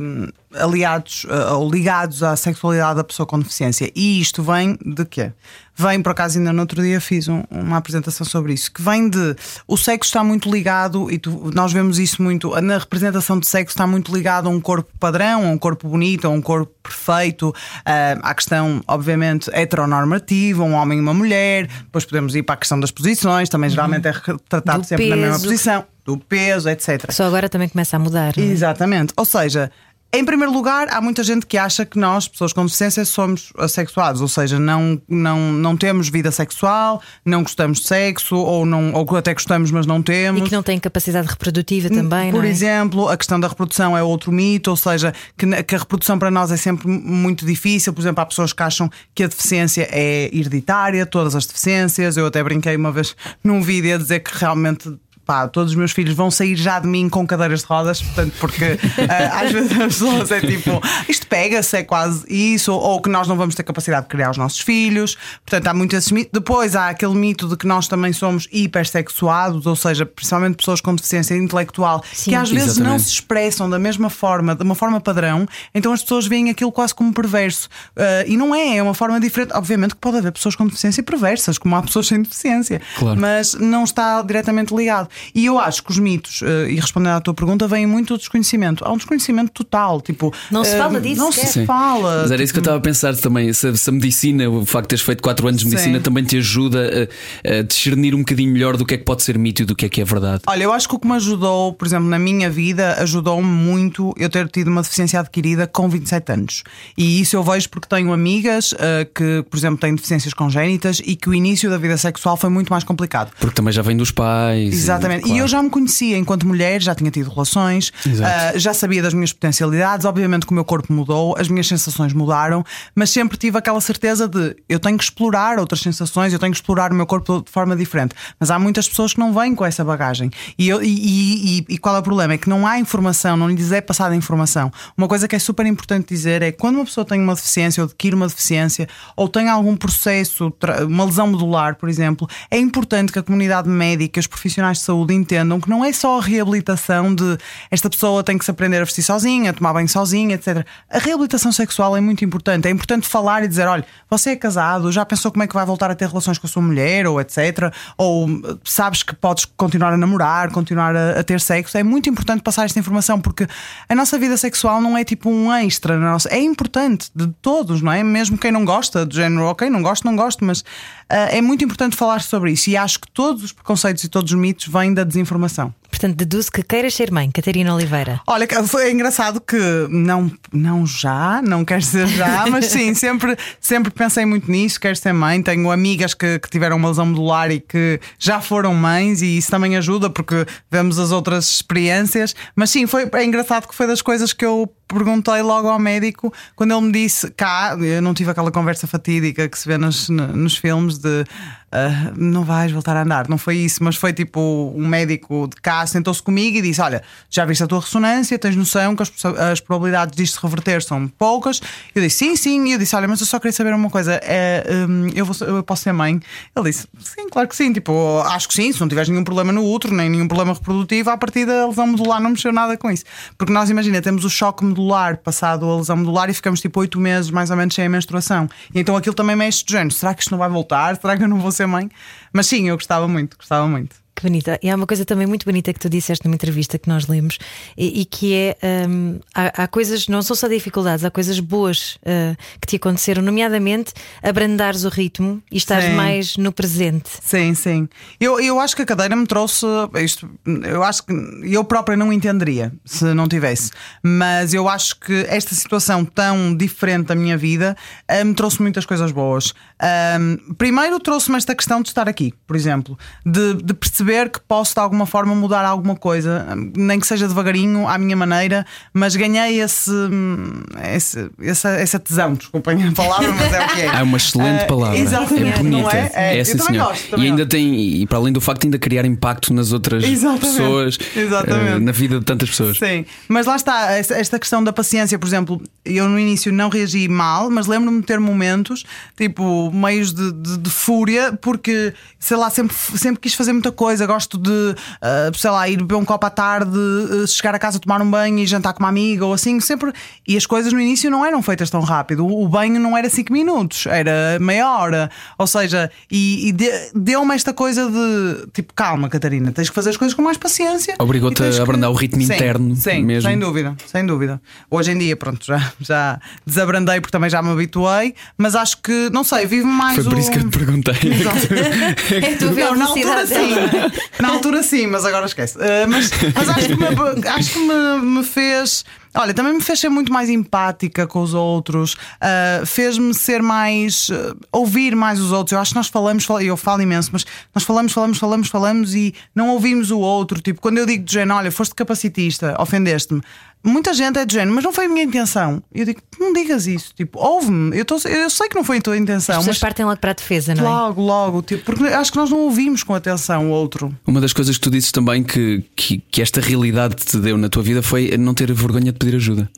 hum, aliados uh, ou ligados à sexualidade da pessoa com deficiência. E isto vem de quê? Vem, por acaso, ainda no outro dia fiz um, uma apresentação sobre isso, que vem de o sexo está muito ligado, e tu, nós vemos isso muito, na representação de sexo está muito ligado a um corpo padrão, a um corpo bonito, a um corpo perfeito, uh, à questão, obviamente, heteronormativa, um homem e uma mulher, depois podemos ir para a questão das posições, também geralmente é retratado sempre peso. na mesma posição, do peso, etc. Só agora também começa a mudar. É? Exatamente. Ou seja, Em primeiro lugar, há muita gente que acha que nós, pessoas com deficiência, somos assexuados, ou seja, não, não, não temos vida sexual, não gostamos de sexo, ou, não, ou até gostamos, mas não temos. E que não têm capacidade reprodutiva também, Por não é? exemplo, a questão da reprodução é outro mito, ou seja, que, que a reprodução para nós é sempre muito difícil. Por exemplo, há pessoas que acham que a deficiência é hereditária, todas as deficiências. Eu até brinquei uma vez num vídeo a dizer que realmente. Pá, todos os meus filhos vão sair já de mim com cadeiras de rodas, portanto, porque ah, às vezes as pessoas é tipo, isto pega-se, é quase isso, ou que nós não vamos ter capacidade de criar os nossos filhos. Portanto, há muito esse mito. Depois há aquele mito de que nós também somos hipersexuados, ou seja, principalmente pessoas com deficiência intelectual, Sim. que às vezes não Exatamente. se expressam da mesma forma, de uma forma padrão, então as pessoas veem aquilo quase como perverso. Ah, e não é, é uma forma diferente. Obviamente que pode haver pessoas com deficiência perversas, como há pessoas sem deficiência, Claro. mas não está diretamente ligado. E eu acho que os mitos, ah, e respondendo à tua pergunta, vêm muito do desconhecimento. Há um desconhecimento total. Tipo, Não se fala disso Não se Sim. fala. Mas era isso que eu estava a pensar também. Se, se a medicina, o facto de teres feito 4 anos de medicina, Sim. também te ajuda a, a discernir um bocadinho melhor do que é que pode ser mito e do que é que é verdade. Olha, eu acho que o que me ajudou, por exemplo, na minha vida, ajudou-me muito eu ter tido uma deficiência adquirida com 27 anos. E isso eu vejo porque tenho amigas ah, que, por exemplo, têm deficiências congénitas e que o início da vida sexual foi muito mais complicado. Porque também já vem dos pais. Exatamente. E claro. eu já me conhecia enquanto mulher, já tinha tido relações, ah, já sabia das minhas potencialidades. Obviamente que o meu corpo mudou, as minhas sensações mudaram, mas sempre tive aquela certeza de eu tenho que explorar outras sensações, eu tenho que explorar o meu corpo de forma diferente. Mas há muitas pessoas que não vêm com essa bagagem. E, eu- e- e- e- e qual é o problema? É que não há informação, não lhes é passada informação. Uma coisa que é super importante dizer é que quando uma pessoa tem uma deficiência ou adquire uma deficiência ou tem algum processo, uma lesão medular, por exemplo, é importante que a comunidade médica, os profissionais de saúde entendam que não é só a reabilitação de esta pessoa tem que se aprender a vestir sozinha, tomar banho sozinha, etc. A reabilitação sexual é muito importante. É importante falar e dizer: olha, você é casado, já pensou como é que vai voltar a ter relações com a sua mulher, ou etc. Ou sabes que podes continuar a namorar, continuar a, a ter sexo. É muito importante passar esta informação porque a nossa vida sexual não é tipo um extra. nossa- É importante de todos, não é? Mesmo quem não gosta, do género, ok, não gosto, não gosto, mas é muito importante falar sobre isso. E acho que todos os preconceitos e todos os mitos vêm da desinformação. Portanto, deduzo que queiras ser mãe, Catarina Oliveira. Olha, foi engraçado que não, não já, não quero ser já, mas sim, sempre, sempre pensei muito nisso, quero ser mãe. Tenho amigas que, que tiveram uma lesão medular e que já foram mães, e isso também ajuda porque vemos as outras experiências. Mas sim, foi é engraçado que foi das coisas que eu perguntei logo ao médico quando ele me disse cá, eu não tive aquela conversa fatídica que se vê nos, nos filmes de ah, não vais voltar a andar. Não foi isso, mas foi tipo um médico de cá sentou-se comigo e disse: Olha, já viste a tua ressonância, tens noção que as, as probabilidades disto se reverter são poucas. Eu disse: Sim, sim. E eu disse: Olha, mas eu só queria saber uma coisa: é, hum, eu, vou, eu posso ser mãe? Ele disse: Sim, claro que sim. Tipo, acho que sim. Se não tiveres nenhum problema no útero, nem nenhum problema reprodutivo, a partir da lesão medular não mexeu nada com isso. Porque nós, imagina, temos o choque medular passado a lesão medular e ficamos tipo oito meses mais ou menos sem a menstruação. E então aquilo também mexe de género: será que isto não vai voltar? Será que eu não vou ser mãe? Mas sim, eu gostava muito, gostava muito. Que bonita. E há uma coisa também muito bonita que tu disseste numa entrevista que nós lemos e, e que é hum, há, há coisas, não são só dificuldades, há coisas boas uh, que te aconteceram, nomeadamente abrandares o ritmo e estares Sim. mais no presente. Sim, sim. Eu, eu acho que a cadeira me trouxe isto. Eu acho que eu própria não entenderia se não tivesse. Mas eu acho que esta situação tão diferente da minha vida eh, me trouxe muitas coisas boas. Ahm, primeiro, trouxe-me esta questão de estar aqui, por exemplo, de, de perceber que posso de alguma forma mudar alguma coisa, nem que seja devagarinho, à minha maneira, mas ganhei esse, hum, esse, essa, essa tesão. Desculpem a palavra, mas é o que é. É uma excelente Ah, palavra. exatamente, é bonita. é? É, senhor. gosto, e ainda gosto. tem, e para além do facto de ainda criar impacto nas outras Exatamente. pessoas, Exatamente. eh, na vida de tantas pessoas. Sim, mas lá está, esta esta questão da paciência, por exemplo, eu no início não reagi mal, mas lembro-me de ter momentos, tipo, meios de, de- de fúria, porque, sei lá, sempre, sempre quis fazer muita coisa. Gosto de, ah, sei lá, ir beber um copo à tarde, ah, chegar a casa, tomar um banho e jantar com uma amiga ou assim, sempre. E as coisas no início não eram feitas tão rápido. O, o banho não era 5 minutos, era meia hora. Ou seja, e, e de- deu-me esta coisa de, tipo, calma, Catarina, tens que fazer as coisas com mais paciência. Obrigou-te a abrandar o ritmo Sim, interno Sim, mesmo. sem dúvida, sem dúvida. Hoje em dia, pronto, já, já desabrandei porque também já me habituei, mas acho que, não sei, vive mais Foi por o... isso que eu te perguntei. É tu Não, na altura sim, na altura sim, mas agora esquece. Uh, mas mas acho que, me, acho que me, me fez Olha, também me fez ser muito mais empática com os outros, uh, fez-me ser mais. Uh, ouvir mais os outros. Eu acho que nós falamos, fal eu falo imenso, mas nós falamos, falamos, falamos, falamos e não ouvimos o outro. Tipo, quando eu digo de género, olha, foste capacitista, ofendeste-me. Muita gente é de género, mas não foi a minha intenção. Eu digo, não digas isso. Tipo, ouve-me. Eu, tô, eu sei que não foi a tua intenção. As mas partem logo para a defesa, não é? Logo, logo. Tipo, porque acho que nós não ouvimos com atenção o outro. Uma das coisas que tu dizes também que, que, que esta realidade te deu na tua vida foi não ter vergonha de pedir ajuda.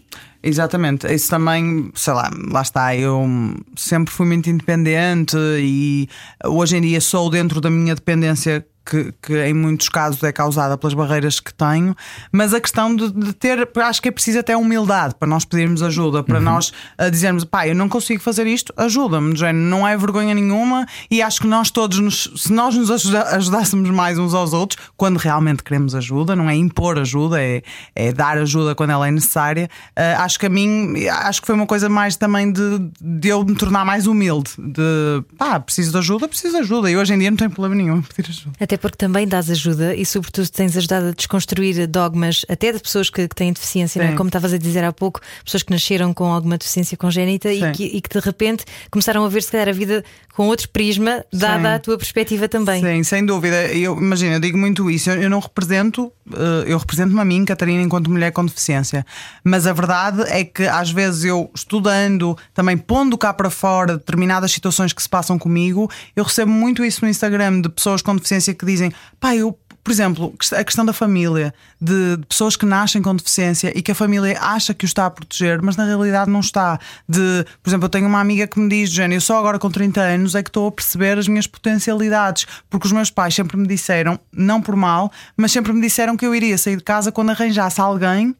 Exatamente, isso também, sei lá, lá está. Eu sempre fui muito independente e hoje em dia sou dentro da minha dependência que, que, em muitos casos é causada pelas barreiras que tenho, mas a questão de, de ter, acho que é preciso até humildade para nós pedirmos ajuda, para uhum. nós dizermos, pá, eu não consigo fazer isto, ajuda-me, não é vergonha nenhuma e acho que nós todos, nos, se nós nos ajuda, ajudássemos mais uns aos outros, quando realmente queremos ajuda, não é impor ajuda, é, é dar ajuda quando ela é necessária, uh, acho que a mim, acho que foi uma coisa mais também de, de eu me tornar mais humilde, de pá, preciso de ajuda, preciso de ajuda, e hoje em dia não tenho problema nenhum em pedir ajuda. Até até porque também dás ajuda e, sobretudo, tens ajudado a desconstruir dogmas até de pessoas que, que têm deficiência, é? como estavas a dizer há pouco, pessoas que nasceram com alguma deficiência congénita e que, e que, de repente começaram a ver se calhar a vida com outro prisma, dada Sim. a tua perspectiva também. Sim, sem dúvida. Eu imagino, eu digo muito isso. Eu, eu não represento, eh, eu represento-me a mim, Catarina, enquanto mulher com deficiência. Mas a verdade é que às vezes eu, estudando, também pondo cá para fora determinadas situações que se passam comigo, eu recebo muito isso no Instagram de pessoas com deficiência que que dizem, pá, eu por exemplo, a questão da família, de, pessoas que nascem com deficiência e que a família acha que o está a proteger, mas na realidade não está. De, por exemplo, eu tenho uma amiga que me diz, Jane, eu só agora com 30 anos é que estou a perceber as minhas potencialidades, porque os meus pais sempre me disseram, não por mal, mas sempre me disseram que eu iria sair de casa quando arranjasse alguém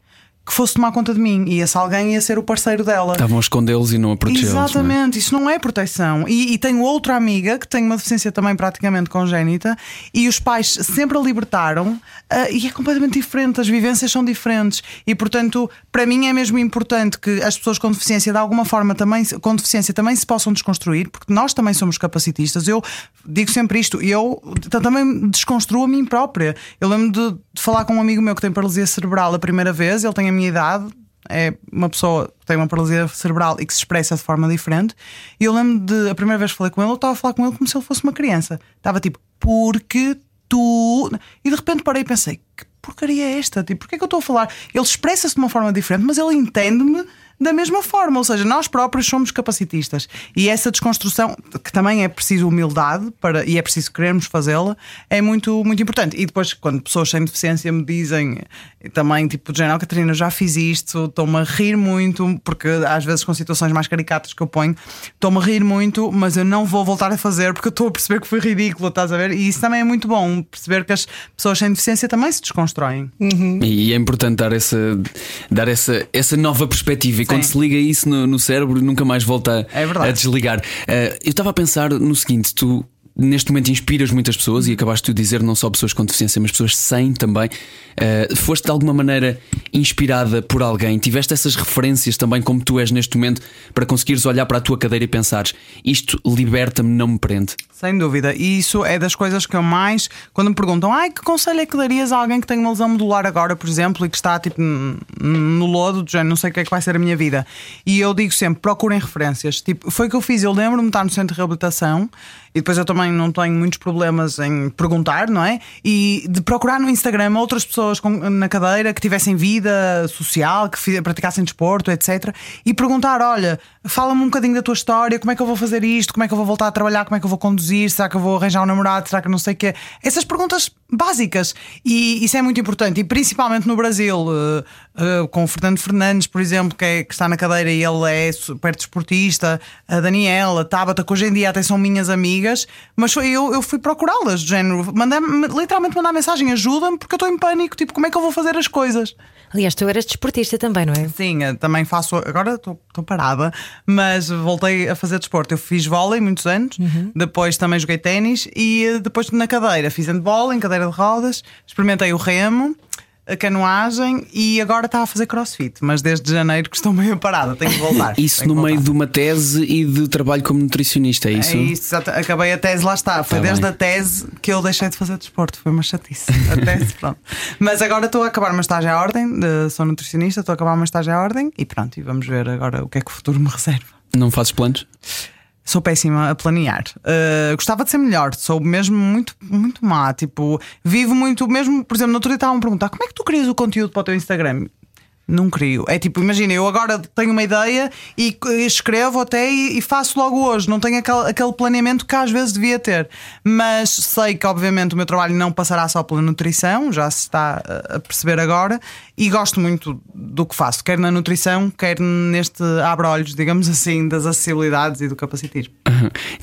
que fosse tomar conta de mim e esse alguém ia ser o parceiro dela. Estavam a escondê-los e não a protegê-los. Exatamente, não é? isso não é proteção. E, e, tenho outra amiga que tem uma deficiência também praticamente congénita e os pais sempre a libertaram uh, e é completamente diferente, as vivências são diferentes e, portanto, para mim é mesmo importante que as pessoas com deficiência, de alguma forma, também, com deficiência também se possam desconstruir, porque nós também somos capacitistas. Eu digo sempre isto, eu também desconstruo a mim própria. Eu lembro de, de falar com um amigo meu que tem paralisia cerebral a primeira vez, ele tem a minha idade, é uma pessoa que tem uma paralisia cerebral e que se expressa de forma diferente. E eu lembro de a primeira vez que falei com ele, eu estava a falar com ele como se ele fosse uma criança. Estava tipo, porque tu. E de repente parei e pensei, que porcaria é esta? Tipo, porquê é que eu estou a falar? Ele expressa-se de uma forma diferente, mas ele entende-me da mesma forma, ou seja, nós próprios somos capacitistas e essa desconstrução, que também é preciso humildade para, e é preciso querermos fazê-la, é muito, muito importante. E depois, quando pessoas sem deficiência me dizem também, tipo, de género, Catarina, já fiz isto, estou-me a rir muito, porque às vezes com situações mais caricatas que eu ponho, estou-me a rir muito, mas eu não vou voltar a fazer porque eu estou a perceber que foi ridículo, estás a ver? E isso também é muito bom, perceber que as pessoas sem deficiência também se desconstroem. Uhum. E é importante dar essa, dar essa, essa nova perspectiva e quando se liga isso no, no, cérebro, nunca mais volta é a desligar. Uh, eu estava a pensar no seguinte: tu neste momento inspiras muitas pessoas e acabaste de dizer não só pessoas com deficiência, mas pessoas sem também. Uh, foste de alguma maneira inspirada por alguém? Tiveste essas referências também, como tu és neste momento, para conseguires olhar para a tua cadeira e pensares isto liberta-me, não me prende? Sem dúvida, e isso é das coisas que eu mais, quando me perguntam, ai, que conselho é que darias a alguém que tem uma lesão modular agora, por exemplo, e que está tipo no lodo, já não sei o que é que vai ser a minha vida. E eu digo sempre, procurem referências. Tipo, foi o que eu fiz, eu lembro-me de estar no centro de reabilitação e depois eu também não tenho muitos problemas em perguntar, não é? E de procurar no Instagram outras pessoas com, na cadeira que tivessem vida social, que praticassem desporto, etc. E perguntar: olha, fala-me um bocadinho da tua história, como é que eu vou fazer isto, como é que eu vou voltar a trabalhar, como é que eu vou conduzir, será que eu vou arranjar um namorado, será que não sei o quê. Essas perguntas básicas. E isso é muito importante. E principalmente no Brasil, uh, uh, com o Fernando Fernandes, por exemplo, que, é, que, está na cadeira e ele é super desportista, a Daniela, a Tabata, que hoje em dia até são minhas amigas, mas foi, eu, eu fui procurá-las, género, mandei, literalmente mandar mensagem, ajuda-me porque eu estou em pânico, tipo, como é que eu vou fazer as coisas? Aliás, tu eras desportista também, não é? Sim, também faço. Agora estou parada, mas voltei a fazer desporto. Eu fiz vôlei muitos anos, uhum. depois também joguei ténis e depois na cadeira fiz handball, em cadeira de rodas, experimentei o remo. A canoagem e agora está a fazer crossfit, mas desde janeiro que estou meio parada, tenho que voltar. Isso no que meio voltar. de uma tese e de trabalho como nutricionista, é isso? É isso, acabei a tese, lá está. Foi Tá desde bem. a tese que eu deixei de fazer desporto, foi uma chatice. A tese, pronto. Mas agora estou a acabar uma estágio à ordem, de- sou nutricionista, estou a acabar uma estágio à ordem e pronto, e vamos ver agora o que é que o futuro me reserva. Não fazes planos? Sou péssima a planear. Uh, gostava de ser melhor, sou mesmo muito, muito má. Tipo, vivo muito, mesmo, por exemplo, outro dia estavam a perguntar como é que tu crias o conteúdo para o teu Instagram? Não crio. É tipo, imagina, eu agora tenho uma ideia e escrevo até e, e faço logo hoje. Não tenho aquele, aquele planeamento que às vezes devia ter. Mas sei que, obviamente, o meu trabalho não passará só pela nutrição, já se está a- perceber agora. E gosto muito do que faço, quer na nutrição, quer neste abre-olhos, digamos assim, das acessibilidades e do capacitismo.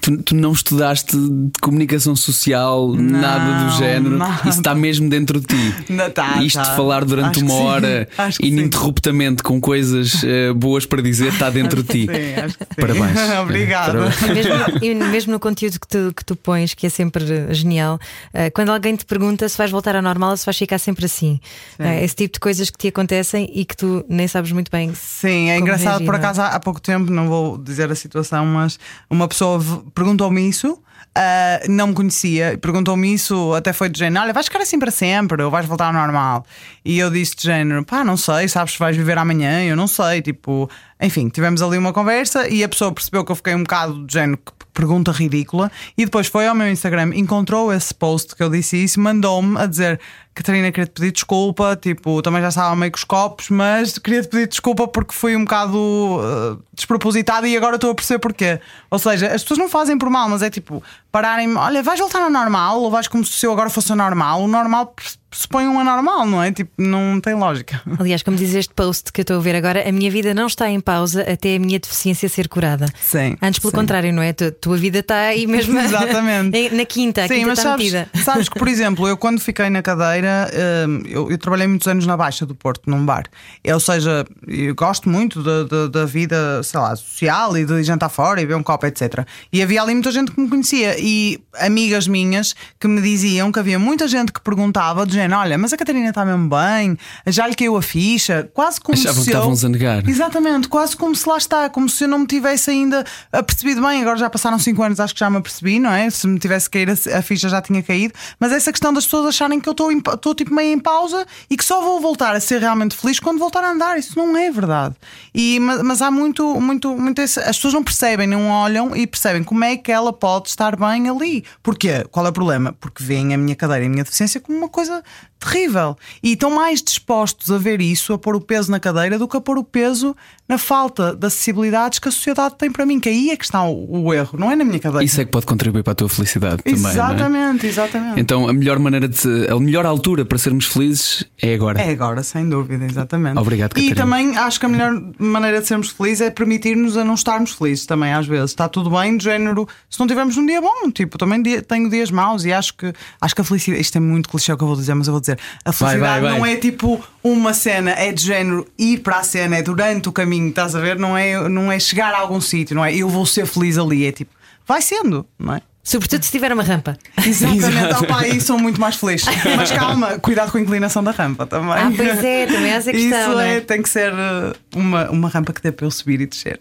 Tu, tu não estudaste de comunicação social, nada do género. nada. Isso está mesmo dentro de ti. Não, tá, Isto tá. de falar durante Acho uma hora Acho que sim. Ininterruptamente com coisas eh, boas para dizer está dentro de ti. Sim, acho que sim. Parabéns. Obrigada. Parabéns. E mesmo, mesmo no conteúdo que tu, que tu pões, que é sempre eh, genial, eh, quando alguém te pergunta se vais voltar ao normal ou se vais ficar sempre assim. Eh, esse tipo de coisas que te acontecem e que tu nem sabes muito bem. Sim, é engraçado. reagir, Por é? acaso, há há pouco tempo, não vou dizer a situação, mas uma pessoa perguntou-me isso. Ah, não me conhecia, perguntou-me isso, até foi de género: Olha, vais ficar assim para sempre ou vais voltar ao normal? E eu disse de género: Pá, não sei, sabes se vais viver amanhã? Eu não sei. Tipo, enfim, tivemos ali uma conversa e a pessoa percebeu que eu fiquei um bocado de género, pergunta ridícula, e depois foi ao meu Instagram, encontrou esse post que eu disse isso, mandou-me a dizer. Catarina, queria te pedir desculpa. Tipo, também já estava meio com os copos, mas queria te pedir desculpa porque fui um bocado uh, despropositado e agora estou a perceber porquê. Ou seja, as pessoas não fazem por mal, mas é tipo, pararem olha, vais voltar ao normal ou vais como se eu agora fosse o normal. O normal pressupõe um anormal, não é? Tipo, não tem lógica. Aliás, como diz este post que eu estou a ver agora, a minha vida não está em pausa até a minha deficiência ser curada. Sim, Antes, pelo sim. contrário, não é? Tu- tua vida está aí mesmo Exatamente. em- na quinta, a Sim, quinta mas sabes, sabes que, por exemplo, eu quando fiquei na cadeira, hum, eu, eu trabalhei muitos anos na Baixa do Porto, num bar. Ou seja, eu gosto muito da, da, da vida, sei lá, social e de jantar fora e beber um copo, etc. E havia ali muita gente que me conhecia e amigas minhas que me diziam que havia muita gente que perguntava, de olha, mas a Catarina está mesmo bem, já lhe caiu a ficha, quase como Achavam que se eu... estavam-se a negar. Exatamente, quase como se lá está, como se eu não me tivesse ainda apercebido bem. Agora já passaram 5 anos, acho que já me apercebi, não é? Se me tivesse caído a, ficha já tinha caído. Mas essa questão das pessoas acharem que eu estou estou tipo meio em pausa e que só vou voltar a ser realmente feliz quando voltar a andar. Isso não é verdade. E, mas, mas há muito, muito, muito esse- as pessoas não percebem, não olham e percebem como é que ela pode estar bem ali. Porquê? Qual é o problema? Porque veem a minha cadeira e a minha deficiência como uma coisa terrível. E estão mais dispostos a ver isso, a pôr o peso na cadeira, do que a pôr o peso na falta de acessibilidades que a sociedade tem para mim. Que aí é que está o, o erro, não é na minha cadeira. Isso é que pode contribuir para a tua felicidade também. não é? Exatamente, exatamente. Então a melhor maneira de a melhor altura para sermos felizes é agora. É agora, sem dúvida, exatamente. Obrigado, E Catarina. também acho que a melhor maneira de sermos felizes é permitir-nos a não estarmos felizes também, às vezes. Está tudo bem, de género, se não tivermos um dia bom, tipo, também tenho dias maus e acho que acho que a felicidade, isto é muito clichê o que eu vou dizer, mas eu vou dizer, a Vai, felicidade vai, vai. não é tipo uma cena, é de género ir para a cena, é durante o caminho, estás a ver? Não é, não é chegar a algum sítio, não é? Eu vou ser feliz ali, é tipo, vai sendo, não é? Sobretudo se tiver uma rampa. Exatamente, Opa, aí sou muito mais feliz. Mas calma, cuidado com a inclinação da rampa também. Ah, pois é, também há essa questão, Isso é, é? tem que ser uh, uma, uma rampa que dê para eu subir e descer.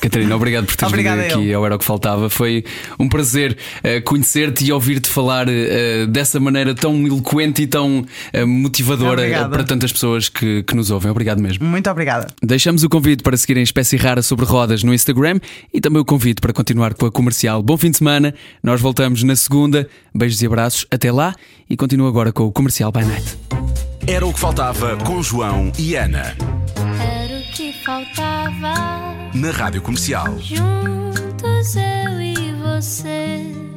Catarina, obrigado por teres vindo aqui ao Era o que Faltava. Foi um prazer eh, conhecer-te e ouvir-te falar eh, dessa maneira tão eloquente e tão motivadora Obrigada. para tantas pessoas que, que nos ouvem. Obrigado mesmo. Muito obrigada. Deixamos o convite para seguirem Espécie Rara sobre rodas no Instagram e também o convite para continuar com a comercial. Bom fim de semana. Nós voltamos na segunda. Beijos e abraços. Até lá e continuo agora com o Comercial by Night. Era o que faltava com João e Ana. Era o que faltava. Na Rádio Comercial. Juntos eu e você.